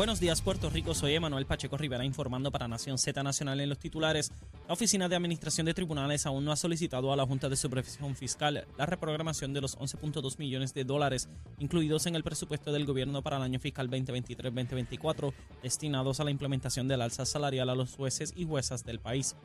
Buenos días, Puerto Rico. Soy Emanuel Pacheco Rivera informando para Nación Z Nacional en los titulares. La Oficina de Administración de Tribunales aún no ha solicitado a la Junta de Supervisión Fiscal la reprogramación de los 11.2 millones de dólares incluidos en el presupuesto del gobierno para el año fiscal 2023-2024 destinados a la implementación del alza salarial a los jueces y juezas del país.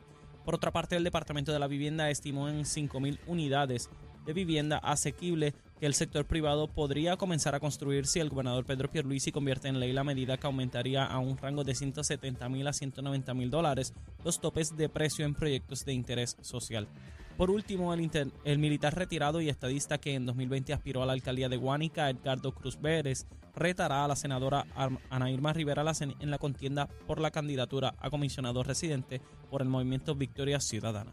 Por otra parte, el Departamento de la Vivienda estimó en 5.000 unidades de vivienda asequible que el sector privado podría comenzar a construir si el gobernador Pedro Pierluisi convierte en ley la medida que aumentaría a un rango de 170 mil a 190 mil dólares los topes de precio en proyectos de interés social. Por último, el, militar retirado y estadista que en 2020 aspiró a la alcaldía de Guánica, Edgardo Cruz Vélez, retará a la senadora Ana Irma Rivera en la contienda por la candidatura a comisionado residente por el movimiento Victoria Ciudadana.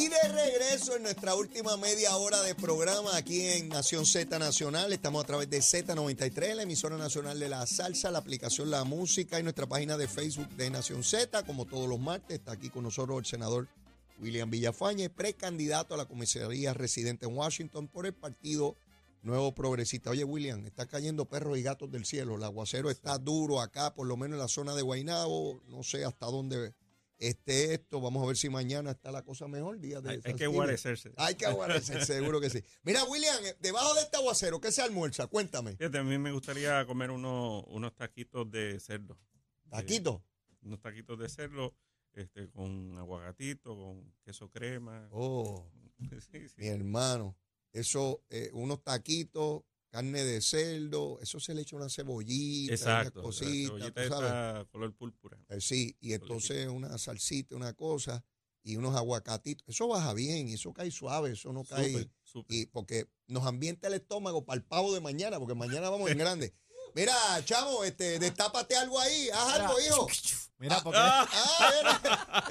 Y de regreso en nuestra última media hora de programa aquí en Nación Z Nacional. Estamos a través de Z93, la emisora nacional de la salsa, la aplicación La Música y nuestra página de Facebook de Nación Z. Como todos los martes, está aquí con nosotros el senador William Villafañe, precandidato a la comisaría residente en Washington por el Partido Nuevo Progresista. Oye, William, está cayendo perros y gatos del cielo. El aguacero está duro acá, por lo menos en la zona de Guaynabo. No sé hasta dónde este esto. Vamos a ver si mañana está la cosa mejor. Día de hay, que guarecerse. Hay que guarecerse, seguro que sí. Mira, William, eh, debajo de este aguacero, ¿qué se almuerza? Cuéntame. a mí me gustaría comer unos, unos taquitos de cerdo. ¿Taquitos? unos taquitos de cerdo este, con aguacatito, con queso crema. Oh, mi hermano. Eso, eh, unos taquitos carne de cerdo, eso se le echa una cebollita, Exacto, una cosita, cebollita color púrpura. Eh, sí, y entonces una salsita, una cosa y unos aguacatitos. Eso baja bien, y eso cae suave, eso no cae. Y porque nos ambienta el estómago para el pavo de mañana, porque mañana vamos en grande. Mira, chavo, este, destápate algo ahí, haz algo, hijo. Mira, ah, porque, ah,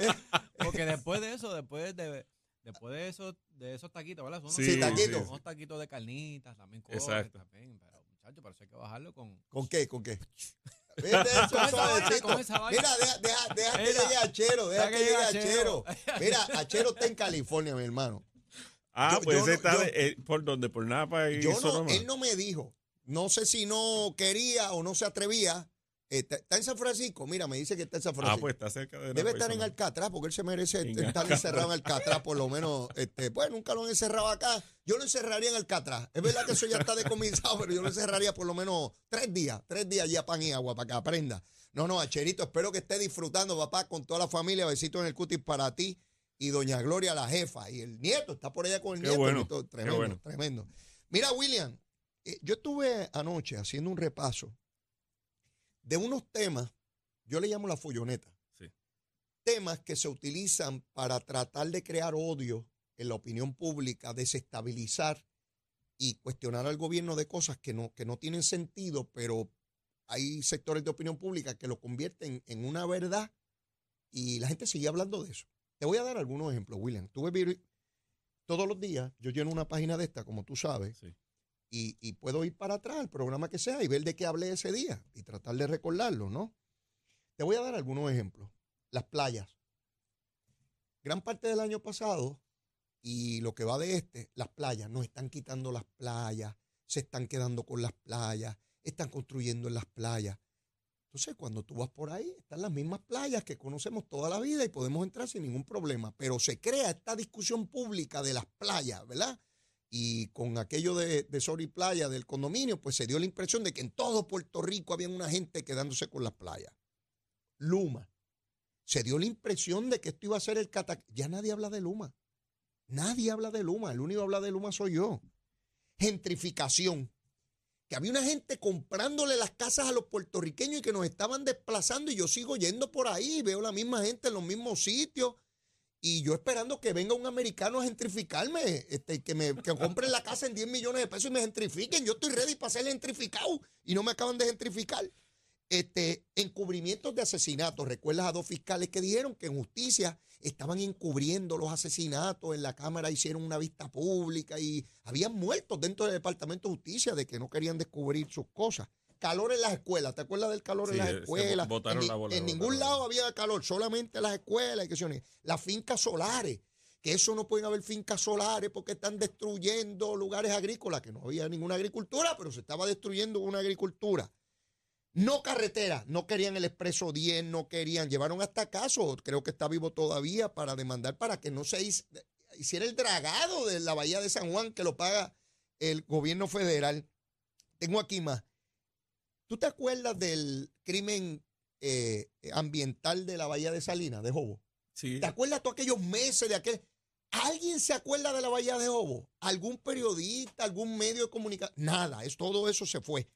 porque después de eso, después de Después de esos, de esos taquitos, ¿verdad? Son sí, taquitos. Unos taquitos de carnitas, también cosas. Exacto. También, pero muchachos, pero hay que bajarlo con... ¿Con qué? ¿Con qué? Mira, deja, deja, deja que llegue Achero, deja que llegue Achero. Mira, Achero está en California, mi hermano. Ah, pues ese está eh, por donde, por Napa y yo no, Él no me dijo. No sé si no quería o no se atrevía Está, en San Francisco, mira, me dice que está en San Francisco. Ah, pues está cerca de Debe estar en Alcatraz, porque él se merece estar encerrado en Alcatraz, por lo menos. Este, pues nunca lo han encerrado acá. Yo lo encerraría en Alcatraz. Es verdad que eso ya está decomisado, pero yo lo encerraría por lo menos tres días, tres días ya pan y agua para que aprenda. No, no, Acherito, espero que esté disfrutando, papá, con toda la familia. Besitos en el cutis para ti y doña Gloria, la jefa. Y el nieto está por allá con el nieto. tremendo, tremendo. Mira, William, eh, yo estuve anoche haciendo un repaso de unos temas, yo le llamo la folloneta. Temas que se utilizan para tratar de crear odio en la opinión pública, desestabilizar y cuestionar al gobierno de cosas que no, que no tienen sentido, pero hay sectores de opinión pública que lo convierten en una verdad y la gente sigue hablando de eso. Te voy a dar algunos ejemplos, William. Tuve todos los días, yo lleno una página de esta, como tú sabes, sí y, puedo ir para atrás al programa que sea y ver de qué hablé ese día y tratar de recordarlo, ¿no? Te voy a dar algunos ejemplos. Las playas. Gran parte del año pasado y lo que va de este, las playas, nos están quitando las playas, se están quedando con las playas, están construyendo en las playas. Entonces, cuando tú vas por ahí, están las mismas playas que conocemos toda la vida y podemos entrar sin ningún problema. Pero se crea esta discusión pública de las playas, ¿verdad? Y con aquello de, de Sori Playa, del condominio, pues se dio la impresión de que en todo Puerto Rico había una gente quedándose con las playas. Luma. Se dio la impresión de que esto iba a ser el catac... Ya nadie habla de Luma. Nadie habla de Luma. El único que habla de Luma soy yo. Gentrificación. Que había una gente comprándole las casas a los puertorriqueños y que nos estaban desplazando y yo sigo yendo por ahí y veo la misma gente en los mismos sitios y yo esperando que venga un americano a gentrificarme, este, que me que compren la casa en 10 millones de pesos y me gentrifiquen. Yo estoy ready para ser gentrificado y no me acaban de gentrificar. Este, encubrimientos de asesinatos. ¿Recuerdas a dos fiscales que dijeron que en justicia estaban encubriendo los asesinatos? En la Cámara hicieron una vista pública y habían muertos dentro del Departamento de Justicia de que no querían descubrir sus cosas. Calor en las escuelas. ¿Te acuerdas del calor Sí, en las se escuelas? en ni- la bola, en botaron ningún la lado había calor, solamente en las escuelas. y yo. Las fincas solares que eso no pueden haber fincas solares porque están destruyendo lugares agrícolas, que no había ninguna agricultura, pero se estaba destruyendo una agricultura. No carretera, no querían el expreso 10, no querían, llevaron hasta caso, creo que está vivo todavía para demandar para que no se hiciera el dragado de la bahía de San Juan que lo paga el gobierno federal. Tengo aquí más. ¿Tú te acuerdas del crimen eh, ambiental de la bahía de Salinas, de Jobo? Sí, ¿Te acuerdas tú aquellos meses de aquel? ¿Alguien se acuerda de la Bahía de Jobo? ¿Algún periodista, algún medio de comunicación? Nada, es, todo eso se fue.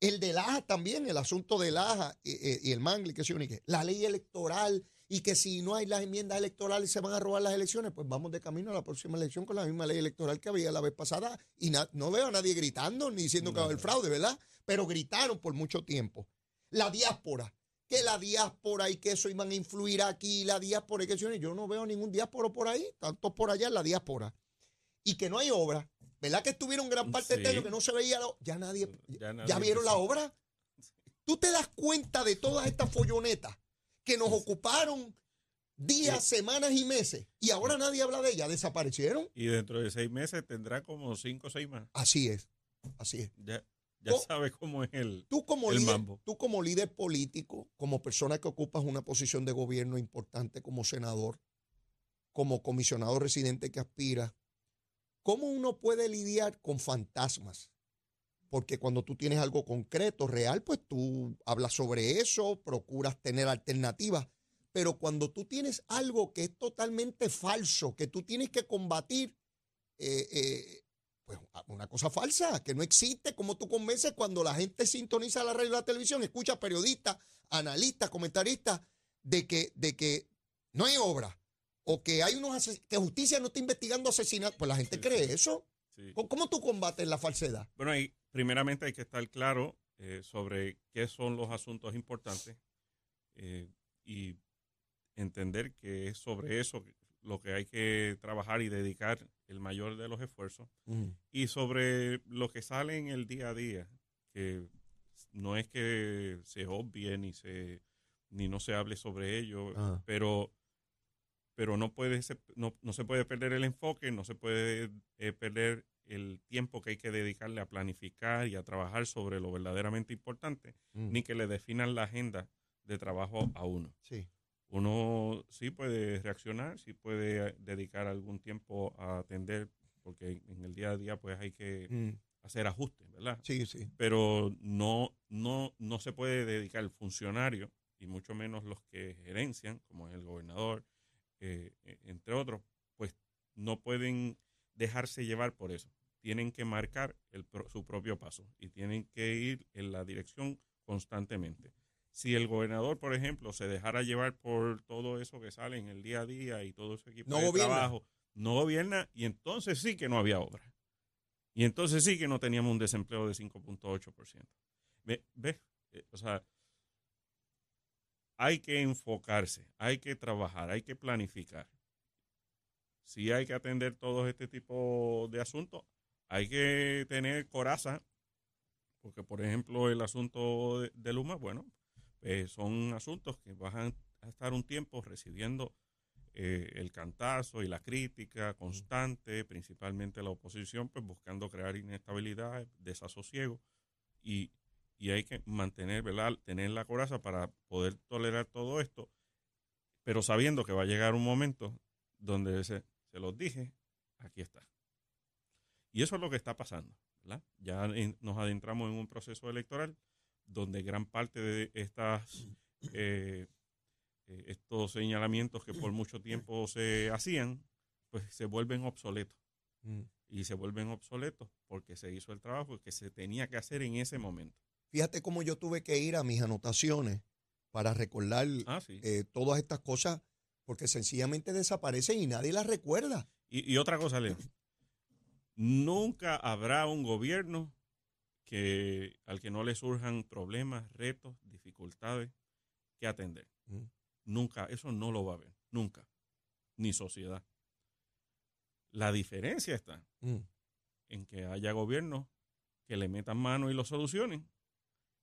El de Laja también, el asunto de Laja y, y- y el Mangle, que se unique. La ley electoral y que si no hay las enmiendas electorales se van a robar las elecciones, pues vamos de camino a la próxima elección con la misma ley electoral que había la vez pasada. Y no veo a nadie gritando ni diciendo que va a haber fraude, ¿verdad? Pero gritaron por mucho tiempo. La diáspora que la diáspora y que eso iban a influir aquí, la diáspora y que eso, yo no veo ningún diáspora por ahí, tanto por allá en la diáspora. Y que no hay obra, ¿verdad? Que estuvieron gran parte Sí. del año que no se veía, la- ya nadie, Ya ya, nadie vieron la obra. ¿Tú te das cuenta de todas estas follonetas que nos ocuparon días, semanas y meses y ahora nadie habla de ellas? ¿Desaparecieron? Y dentro de seis meses tendrá como cinco o seis más. Así es, así es. Ya, ya sabes cómo es el... Tú como, El líder, mambo. tú como líder político, como persona que ocupas una posición de gobierno importante como senador, como comisionado residente que aspira, ¿cómo uno puede lidiar con fantasmas? Porque cuando tú tienes algo concreto, real, pues tú hablas sobre eso, procuras tener alternativas. Pero cuando tú tienes algo que es totalmente falso, que tú tienes que combatir, eh, eh, pues una cosa falsa, que no existe, como tú convences cuando la gente sintoniza la radio y la televisión, escucha periodistas, analistas, comentaristas, de que, de que no hay obra, o que hay unos que justicia no está investigando asesinatos, pues la gente cree eso. Sí. ¿Cómo, tú combates la falsedad? Bueno, ahí, primeramente hay que estar claro eh, sobre qué son los asuntos importantes eh, y entender que es sobre eso lo que hay que trabajar y dedicar el mayor de los esfuerzos. Y sobre lo que sale en el día a día, que no es que se obvie ni se ni no se hable sobre ello, Ajá. pero pero no puede no, no se puede perder el enfoque, no se puede eh, perder el tiempo que hay que dedicarle a planificar y a trabajar sobre lo verdaderamente importante, ni que le definan la agenda de trabajo a uno. Sí. Uno sí puede reaccionar, sí puede dedicar algún tiempo a atender, porque en el día a día pues hay que Mm. hacer ajustes, ¿verdad? Sí, sí. Pero no, no, no se puede dedicar el funcionario, y mucho menos los que gerencian, como es el gobernador, eh, eh, entre otros, pues no pueden dejarse llevar por eso. Tienen que marcar el su propio paso y tienen que ir en la dirección constantemente. Si el gobernador, por ejemplo, se dejara llevar por todo eso que sale en el día a día y todo ese equipo No de gobierna. trabajo, no gobierna y entonces sí que no había obra. Y entonces sí que no teníamos un desempleo de 5.8%. Ve- ¿Ves? Eh, O sea, hay que enfocarse, hay que trabajar, hay que planificar. Si hay que atender todo este tipo de asuntos, hay que tener coraza, porque por ejemplo el asunto de, Luma, bueno, pues son asuntos que van a estar un tiempo recibiendo eh, el cantazo y la crítica constante, principalmente la oposición, pues buscando crear inestabilidad, desasosiego, y, y hay que mantener, ¿verdad? Tener la coraza para poder tolerar todo esto, pero sabiendo que va a llegar un momento donde se, se los dije, aquí está. Y eso es lo que está pasando, ¿verdad? Ya en- nos adentramos en un proceso electoral donde gran parte de estas eh, eh, estos señalamientos que por mucho tiempo se hacían, pues se vuelven obsoletos. Mm. Y se vuelven obsoletos porque se hizo el trabajo que se tenía que hacer en ese momento. Fíjate cómo yo tuve que ir a mis anotaciones para recordar Ah, sí. eh, todas estas cosas, porque sencillamente desaparecen y nadie las recuerda. Y, y otra cosa, Leo. Nunca habrá un gobierno que al que no le surjan problemas, retos, dificultades que atender. Mm. Nunca, eso no lo va a ver, nunca, ni sociedad. La diferencia está Mm. en que haya gobiernos que le metan mano y lo solucionen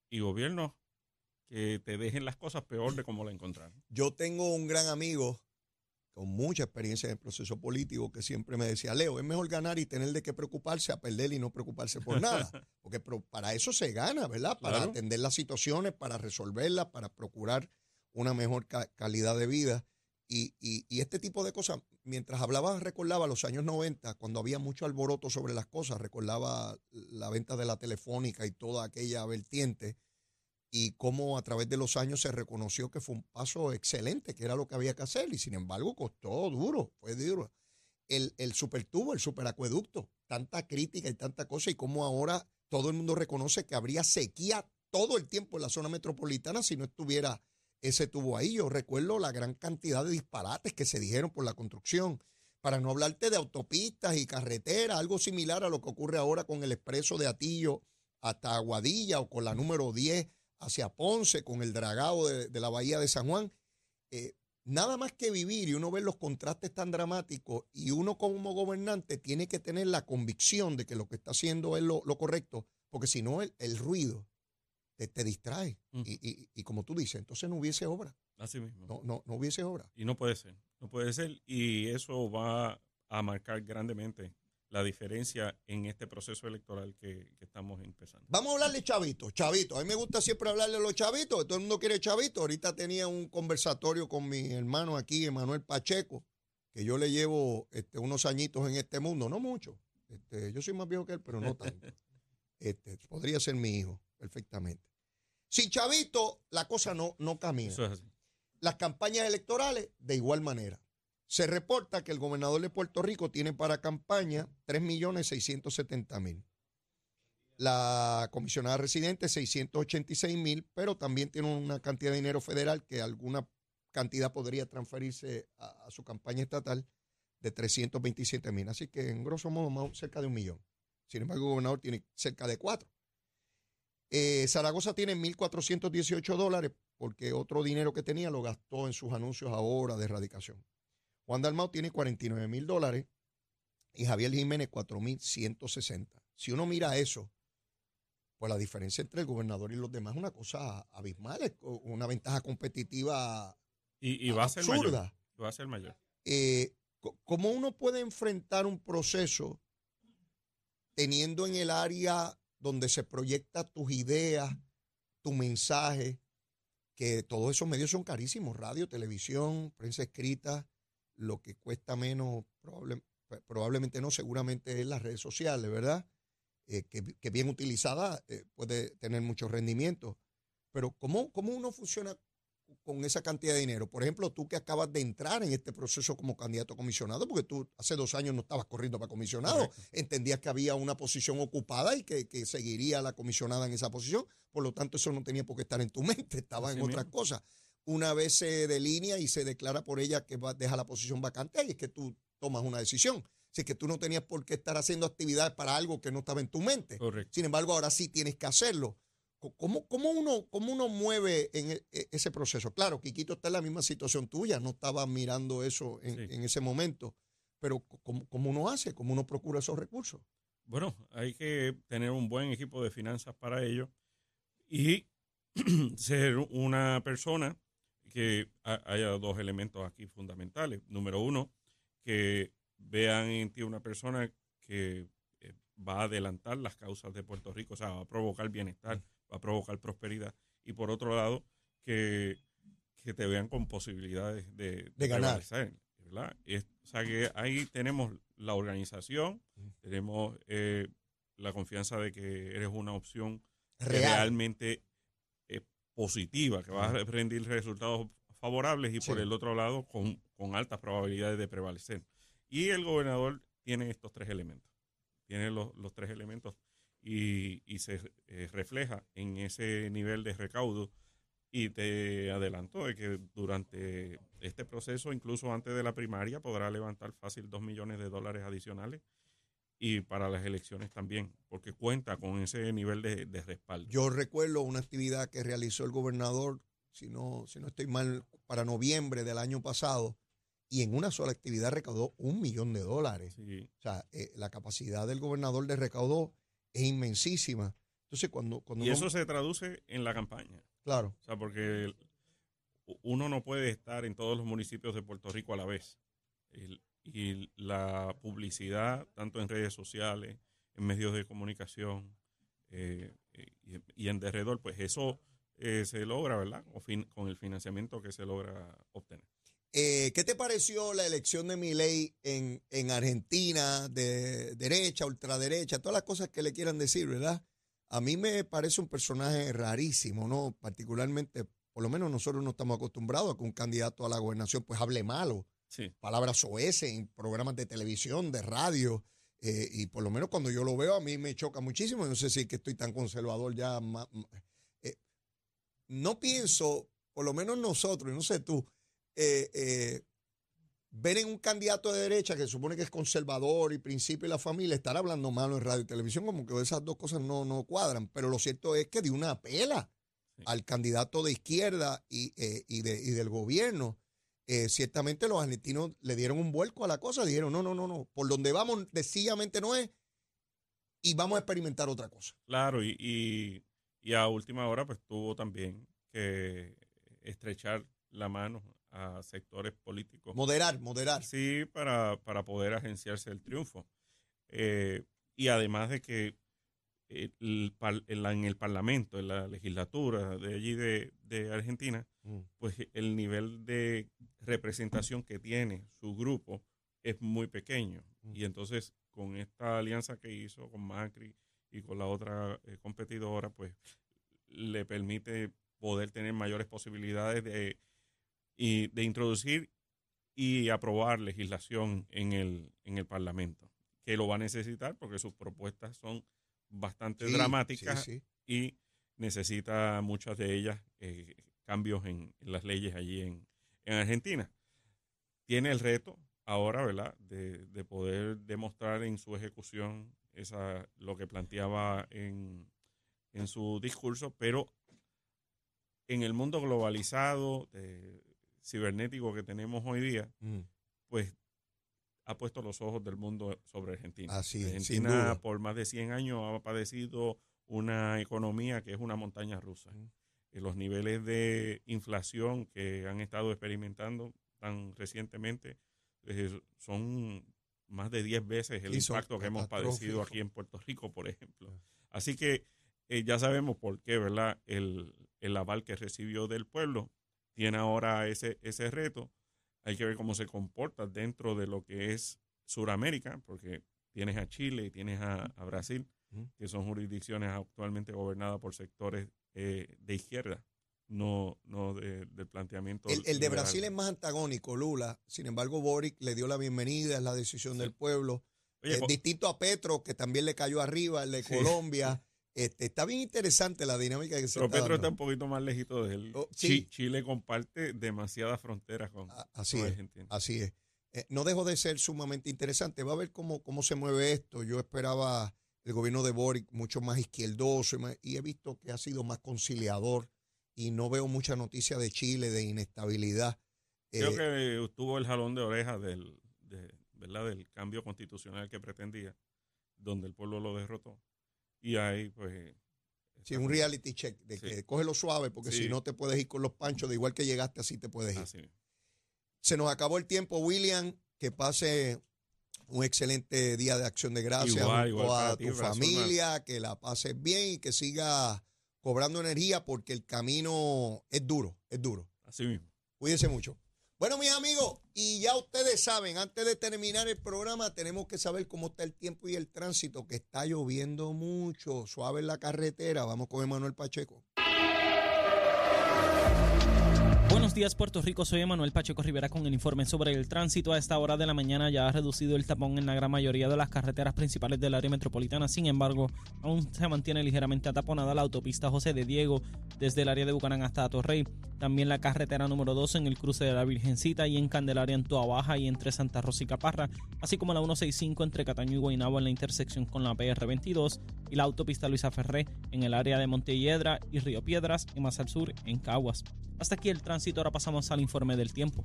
y gobiernos que te dejen las cosas peor de como la encontraron. Yo tengo un gran amigo con mucha experiencia en el proceso político que siempre me decía, Leo, es mejor ganar y tener de qué preocuparse a perder y no preocuparse por nada. Porque para eso se gana, ¿verdad? Para Claro. atender las situaciones, para resolverlas, para procurar una mejor ca- calidad de vida. Y, este tipo de cosas, mientras hablaba, recordaba los años 90, cuando había mucho alboroto sobre las cosas, recordaba la venta de la telefónica y toda aquella vertiente y cómo a través de los años se reconoció que fue un paso excelente, que era lo que había que hacer, y sin embargo costó duro, fue duro. El, el supertubo, el superacueducto, tanta crítica y tanta cosa, y cómo ahora todo el mundo reconoce que habría sequía todo el tiempo en la zona metropolitana si no estuviera ese tubo ahí. Yo recuerdo la gran cantidad de disparates que se dijeron por la construcción, para no hablarte de autopistas y carreteras, algo similar a lo que ocurre ahora con el expreso de Atillo hasta Aguadilla o con la número 10 hacia Ponce, con el dragado de, la bahía de San Juan. Eh, nada más que vivir y uno ver los contrastes tan dramáticos y uno como gobernante tiene que tener la convicción de que lo que está haciendo es lo, correcto, porque si no el ruido te, te distrae Mm. y, y- y como tú dices, entonces no hubiese obra, Así mismo. no, no, no hubiese obra. Y no puede ser, no puede ser. Y eso va a marcar grandemente la diferencia en este proceso electoral que, que estamos empezando. Vamos a hablarle chavitos, chavitos. A mí me gusta siempre hablarle a los chavitos, todo el mundo quiere chavitos. Ahorita tenía un conversatorio con mi hermano aquí, Emanuel Pacheco, que yo le llevo este, unos añitos en este mundo, no mucho. Este, yo soy más viejo que él, pero no tanto. Este, podría ser mi hijo, perfectamente. Sin chavito, la cosa no, no camina. Eso es así. Las campañas electorales, de igual manera. Se reporta que el gobernador de Puerto Rico tiene para campaña 3.670.000. La comisionada residente 686.000, pero también tiene una cantidad de dinero federal que alguna cantidad podría transferirse a, a su campaña estatal de 327.000. Así que en grosso modo más cerca de un millón. Sin embargo, el gobernador tiene cerca de cuatro. Eh, Zaragoza tiene 1.418 dólares porque otro dinero que tenía lo gastó en sus anuncios ahora de erradicación. Juan Dalmau tiene 49 mil dólares y Javier Jiménez 4.160. Si uno mira eso, pues la diferencia entre el gobernador y los demás es una cosa abismal, es una ventaja competitiva Y, y va a ser mayor. absurda. Va a ser mayor. Eh, ¿Cómo uno puede enfrentar un proceso teniendo en el área donde se proyecta tus ideas, tu mensaje, que todos esos medios son carísimos, radio, televisión, prensa escrita, lo que cuesta menos, probable- probablemente no, seguramente es las redes sociales, ¿verdad? Eh, que, que bien utilizada eh, puede tener mucho rendimiento. Pero ¿cómo, ¿cómo uno funciona con esa cantidad de dinero? Por ejemplo, tú que acabas de entrar en este proceso como candidato a comisionado, porque tú hace dos años no estabas corriendo para comisionado, Correcto. entendías que había una posición ocupada y que, que seguiría la comisionada en esa posición, por lo tanto eso no tenía por qué estar en tu mente, estaba Así en otras mismo. cosas. Una vez se delinea y se declara por ella que va, deja la posición vacante, ahí es que tú tomas una decisión. Así que tú no tenías por qué estar haciendo actividades para algo que no estaba en tu mente. Correcto. Sin embargo, ahora sí tienes que hacerlo. ¿Cómo, cómo uno, cómo uno mueve en e- e- ese proceso? Claro, Quiquito está en la misma situación tuya, no estaba mirando eso en, Sí. en ese momento, pero ¿cómo, cómo uno hace? ¿Cómo uno procura esos recursos? Bueno, hay que tener un buen equipo de finanzas para ello y ser una persona que ha- haya dos elementos aquí fundamentales. Número uno, que vean en ti una persona que eh, va a adelantar las causas de Puerto Rico, o sea, va a provocar bienestar, va a provocar prosperidad. Y por otro lado, que, que te vean con posibilidades de, De ganar. ¿verdad? Es- o sea, que ahí tenemos la organización, tenemos eh, la confianza de que eres una opción Real. realmente eh, positiva, que va a rendir resultados favorables y por el otro lado con, con altas probabilidades de prevalecer. Y el gobernador tiene estos tres elementos, tiene los, los tres elementos y, y se eh, refleja en ese nivel de recaudo y te adelanto de que durante este proceso, incluso antes de la primaria, podrá levantar fácil dos millones de dólares adicionales y para las elecciones también, porque cuenta con ese nivel de, de respaldo. Yo recuerdo una actividad que realizó el gobernador, si no, si no estoy mal, para noviembre del año pasado, y en una sola actividad recaudó un millón de dólares. Sí. O sea, eh, la capacidad del gobernador de recaudo es inmensísima. Entonces, cuando, cuando Y uno- eso se traduce en la campaña. claro, O sea, porque uno no puede estar en todos los municipios de Puerto Rico a la vez. El- y la publicidad, tanto en redes sociales, en medios de comunicación eh, eh, y, y en derredor, pues eso eh, se logra, ¿verdad? O fin- con el financiamiento que se logra obtener. Eh, ¿Qué te pareció la elección de Milei en, en Argentina, de derecha, ultraderecha, todas las cosas que le quieran decir, ¿verdad? A mí me parece un personaje rarísimo, ¿no? Particularmente, por lo menos nosotros no estamos acostumbrados a que un candidato a la gobernación pues hable malo, Sí. palabras soeces en programas de televisión, de radio, eh, y por lo menos cuando yo lo veo a mí me choca muchísimo, no sé si es que estoy tan conservador ya. eh, no pienso, por lo menos nosotros, y no sé tú, eh, eh, ver en un candidato de derecha que se supone que es conservador y principio y la familia, estar hablando malo en radio y televisión, como que esas dos cosas no, no cuadran. Pero lo cierto es que dio una pela Sí. al candidato de izquierda y, eh, y, de- y del gobierno. Eh, ciertamente los argentinos le dieron un vuelco a la cosa, dijeron, no, no, no, no, por donde vamos sencillamente no es y vamos a experimentar otra cosa. Claro, y, y, y a última hora pues tuvo también que estrechar la mano a sectores políticos. Moderar, moderar. Sí, para, para poder agenciarse el triunfo. Eh, y además de que eh, el en el Parlamento, en la legislatura de allí de, de Argentina, Mm. pues el nivel de representación que tiene su grupo es muy pequeño. Mm. Y entonces, con esta alianza que hizo con Macri y con la otra eh, competidora, pues le permite poder tener mayores posibilidades de, y, de introducir y aprobar legislación en el, en el Parlamento, que lo va a necesitar porque sus propuestas son bastante Sí, dramáticas sí, sí. y necesita muchas de ellas eh, cambios en, en las leyes allí en, en Argentina. Tiene el reto ahora, ¿verdad?, de, de poder demostrar en su ejecución esa, lo que planteaba en, en su discurso, pero en el mundo globalizado, cibernético que tenemos hoy día, Mm. pues ha puesto los ojos del mundo sobre Argentina. Así es, sin Argentina por más de 100 años ha padecido una economía que es una montaña rusa. Mm. Y los niveles de inflación que han estado experimentando tan recientemente eh, son más de 10 veces el impacto que hemos padecido aquí en Puerto Rico, por ejemplo. Así que eh, ya sabemos por qué, ¿verdad? El, el aval que recibió del pueblo tiene ahora ese, ese reto. Hay que ver cómo se comporta dentro de lo que es Sudamérica, porque tienes a Chile y tienes a, a Brasil, que son jurisdicciones actualmente gobernadas por sectores eh, de izquierda, no, no de- del planteamiento. El, el de. Brasil es más antagónico, Lula. Sin embargo, Boric le dio la bienvenida, es la decisión del pueblo. Oye, Eh, distinto a Petro, que también le cayó arriba, el de Sí. Colombia. Este, está bien interesante la dinámica que se pero está Petro está dando. un poquito más lejito de él. Oh, sí. Chile comparte demasiadas fronteras con, A- Así con es, Argentina. así es. Eh, no dejo de ser sumamente interesante. Va a ver cómo, cómo se mueve esto. Yo esperaba el gobierno de Boric mucho más izquierdoso y, más- y he visto que ha sido más conciliador y no veo mucha noticia de Chile, de inestabilidad. Creo Eh, que tuvo el jalón de orejas del, de- ¿verdad? del cambio constitucional que pretendía, donde el pueblo lo derrotó. Y ahí, pues. Sí, está un reality check de Sí. que cógelo suave porque Sí. si no te puedes ir con los panchos, de igual que llegaste, así te puedes ir. así. Se nos acabó el tiempo, William. Que pase un excelente día de acción de gracias Igual, igual a ti, tu familia, que la pases bien y que siga cobrando energía porque el camino es duro, es duro. Así mismo. Cuídense mucho. Bueno, mis amigos, y ya ustedes saben, antes de terminar el programa, tenemos que saber cómo está el tiempo y el tránsito, que está lloviendo mucho, suave en la carretera. Vamos con Emanuel Pacheco. Buenos días, Puerto Rico. Soy Emanuel Pacheco Rivera con el informe sobre el tránsito. A esta hora de la mañana ya ha reducido el tapón en la gran mayoría de las carreteras principales del área metropolitana. Sin embargo, aún se mantiene ligeramente ataponada la autopista José de Diego desde el área de Bucanán hasta Torrey. También la carretera número 2 en el cruce de la Virgencita y en Candelaria en Toa Baja y entre Santa Rosa y Caparra, así como la 165 entre Cataño y Guaynabo en la intersección con la PR22 y la autopista Luisa Ferré en el área de Montelledra y Río Piedras y más al sur en Caguas. Hasta aquí el tránsito, ahora pasamos al informe del tiempo.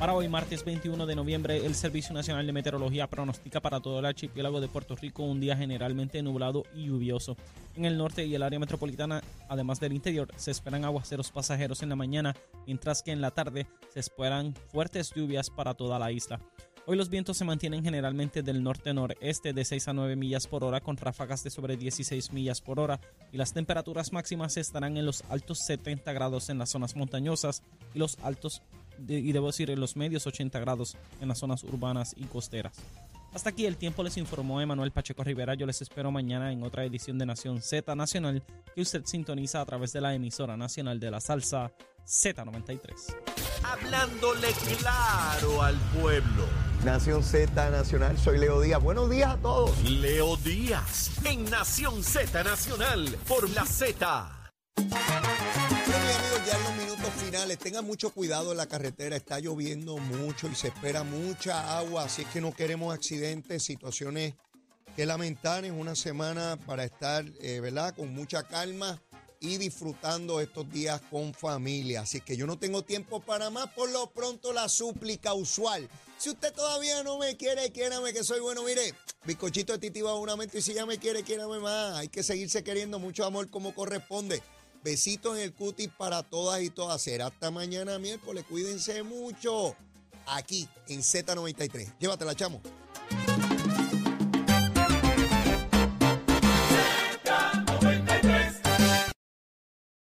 Para hoy, martes 21 de noviembre, el Servicio Nacional de Meteorología pronostica para todo el archipiélago de Puerto Rico un día generalmente nublado y lluvioso. En el norte y el área metropolitana, además del interior, se esperan aguaceros pasajeros en la mañana, mientras que en la tarde se esperan fuertes lluvias para toda la isla. Hoy los vientos se mantienen generalmente del norte-noreste de 6 a 9 millas por hora con ráfagas de sobre 16 millas por hora y las temperaturas máximas estarán en los altos 70 grados en las zonas montañosas y los altos, y debo decir, en los medios 80 grados en las zonas urbanas y costeras. Hasta aquí el tiempo les informó Emanuel Pacheco Rivera. Yo les espero mañana en otra edición de Nación Z Nacional que usted sintoniza a través de la emisora nacional de la salsa Z93. Hablándole claro al pueblo. Nación Z Nacional, soy Leo Díaz. Buenos días a todos. Leo Díaz en Nación Z Nacional por la Z. Bueno, mis amigos, ya en los minutos finales, tengan mucho cuidado en la carretera. Está lloviendo mucho y se espera mucha agua, así es que no queremos accidentes, situaciones que lamentar en una semana para estar, eh, ¿verdad?, con mucha calma y disfrutando estos días con familia. Así que yo no tengo tiempo para más. Por lo pronto, la súplica usual. Si usted todavía no me quiere, quiérame que soy bueno. Mire, bizcochito de titi bajo una y si ya me quiere, quiérame más. Hay que seguirse queriendo mucho amor como corresponde. Besitos en el cutis para todas y todas. Será hasta mañana miércoles. Cuídense mucho. Aquí en Z93. Llévatela, chamo.